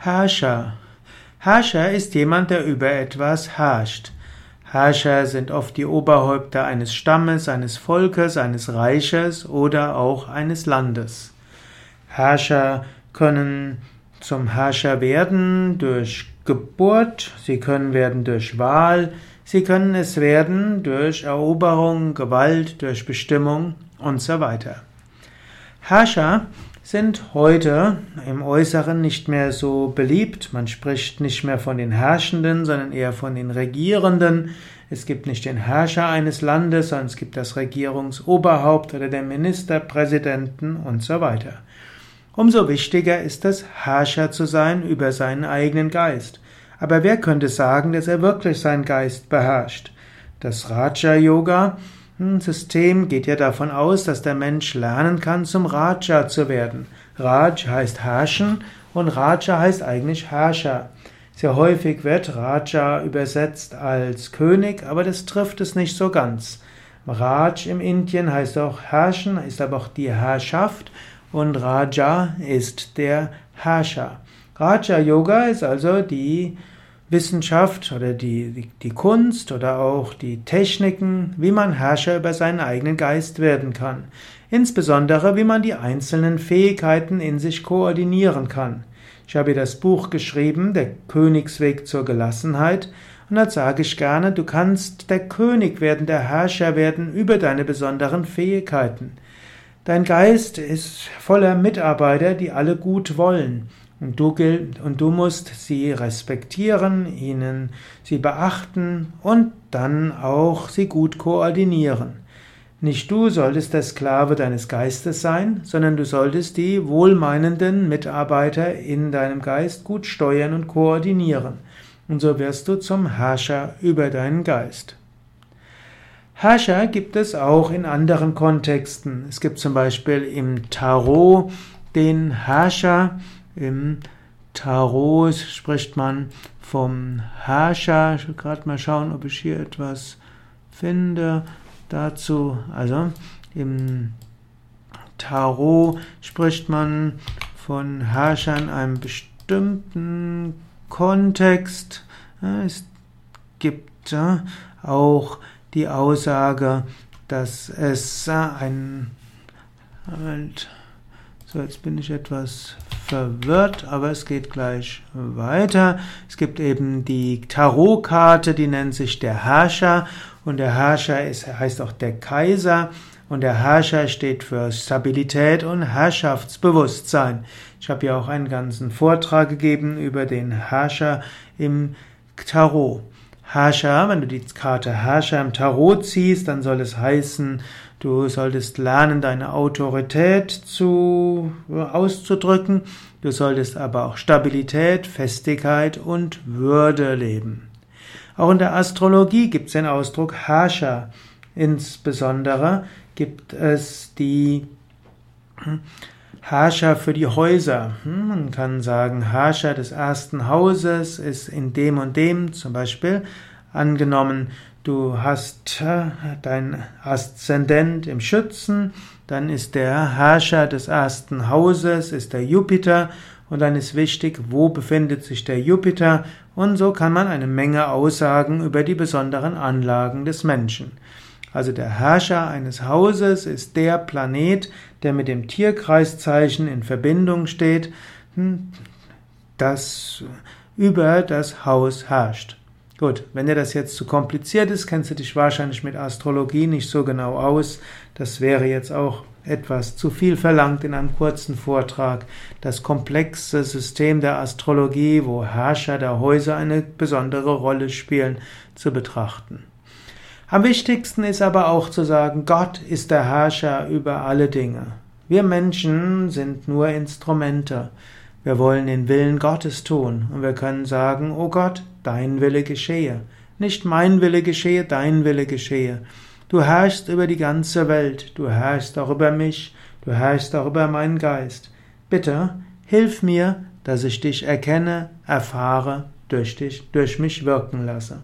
Herrscher. Herrscher ist jemand, der über etwas herrscht. Herrscher sind oft die Oberhäupter eines Stammes, eines Volkes, eines Reiches oder auch eines Landes. Herrscher können zum Herrscher werden durch Geburt, sie können werden durch Wahl, sie können es werden durch Eroberung, Gewalt, durch Bestimmung und so weiter. Herrscher sind heute im Äußeren nicht mehr so beliebt. Man spricht nicht mehr von den Herrschenden, sondern eher von den Regierenden. Es gibt nicht den Herrscher eines Landes, sondern es gibt das Regierungsoberhaupt oder den Ministerpräsidenten und so weiter. Umso wichtiger ist es, Herrscher zu sein über seinen eigenen Geist. Aber wer könnte sagen, dass er wirklich seinen Geist beherrscht? Das Raja Yoga System geht ja davon aus, dass der Mensch lernen kann, zum Raja zu werden. Raj heißt herrschen und Raja heißt eigentlich Herrscher. Sehr häufig wird Raja übersetzt als König, aber das trifft es nicht so ganz. Raj im Indien heißt auch herrschen, ist aber auch die Herrschaft und Raja ist der Herrscher. Raja Yoga ist also die Wissenschaft oder die, die, die, Kunst oder auch die Techniken, wie man Herrscher über seinen eigenen Geist werden kann. Insbesondere, wie man die einzelnen Fähigkeiten in sich koordinieren kann. Ich habe das Buch geschrieben, Der Königsweg zur Gelassenheit. Und da sage ich gerne, du kannst der König werden, der Herrscher werden über deine besonderen Fähigkeiten. Dein Geist ist voller Mitarbeiter, die alle gut wollen. Und du, und du musst sie respektieren, ihnen sie beachten und dann auch sie gut koordinieren. Nicht du solltest der Sklave deines Geistes sein, sondern du solltest die wohlmeinenden Mitarbeiter in deinem Geist gut steuern und koordinieren. Und so wirst du zum Herrscher über deinen Geist. Herrscher gibt es auch in anderen Kontexten. Es gibt zum Beispiel im Tarot den Herrscher, im Tarot spricht man vom Herrscher. Ich will gerade mal schauen, ob ich hier etwas finde dazu. Also im Tarot spricht man von Herrschern in einem bestimmten Kontext. Es gibt auch die Aussage, dass es ein so, jetzt bin ich etwas verwirrt, aber es geht gleich weiter. Es gibt eben die Tarotkarte, die nennt sich der Herrscher und der Herrscher ist, heißt auch der Kaiser und der Herrscher steht für Stabilität und Herrschaftsbewusstsein. Ich habe ja auch einen ganzen Vortrag gegeben über den Herrscher im Tarot. Herrscher, wenn du die Karte Herrscher im Tarot ziehst, dann soll es heißen, du solltest lernen, deine Autorität zu, auszudrücken. Du solltest aber auch Stabilität, Festigkeit und Würde leben. Auch in der Astrologie gibt es den Ausdruck Herrscher. Insbesondere gibt es die Herrscher für die Häuser. Hm, man kann sagen, Herrscher des ersten Hauses ist in dem und dem zum Beispiel angenommen, du hast äh, dein Aszendent im Schützen, dann ist der Herrscher des ersten Hauses, ist der Jupiter und dann ist wichtig, wo befindet sich der Jupiter und so kann man eine Menge Aussagen über die besonderen Anlagen des Menschen. Also der Herrscher eines Hauses ist der Planet, der mit dem Tierkreiszeichen in Verbindung steht, hm, das über das Haus herrscht. Gut, wenn dir das jetzt zu kompliziert ist, kennst du dich wahrscheinlich mit Astrologie nicht so genau aus. Das wäre jetzt auch etwas zu viel verlangt in einem kurzen Vortrag. Das komplexe System der Astrologie, wo Herrscher der Häuser eine besondere Rolle spielen, zu betrachten. Am wichtigsten ist aber auch zu sagen, Gott ist der Herrscher über alle Dinge. Wir Menschen sind nur Instrumente. Wir wollen den Willen Gottes tun und wir können sagen, oh Gott, dein Wille geschehe. Nicht mein Wille geschehe, dein Wille geschehe. Du herrschst über die ganze Welt, du herrschst auch über mich, du herrschst auch über meinen Geist. Bitte, hilf mir, dass ich dich erkenne, erfahre, durch dich, durch mich wirken lasse.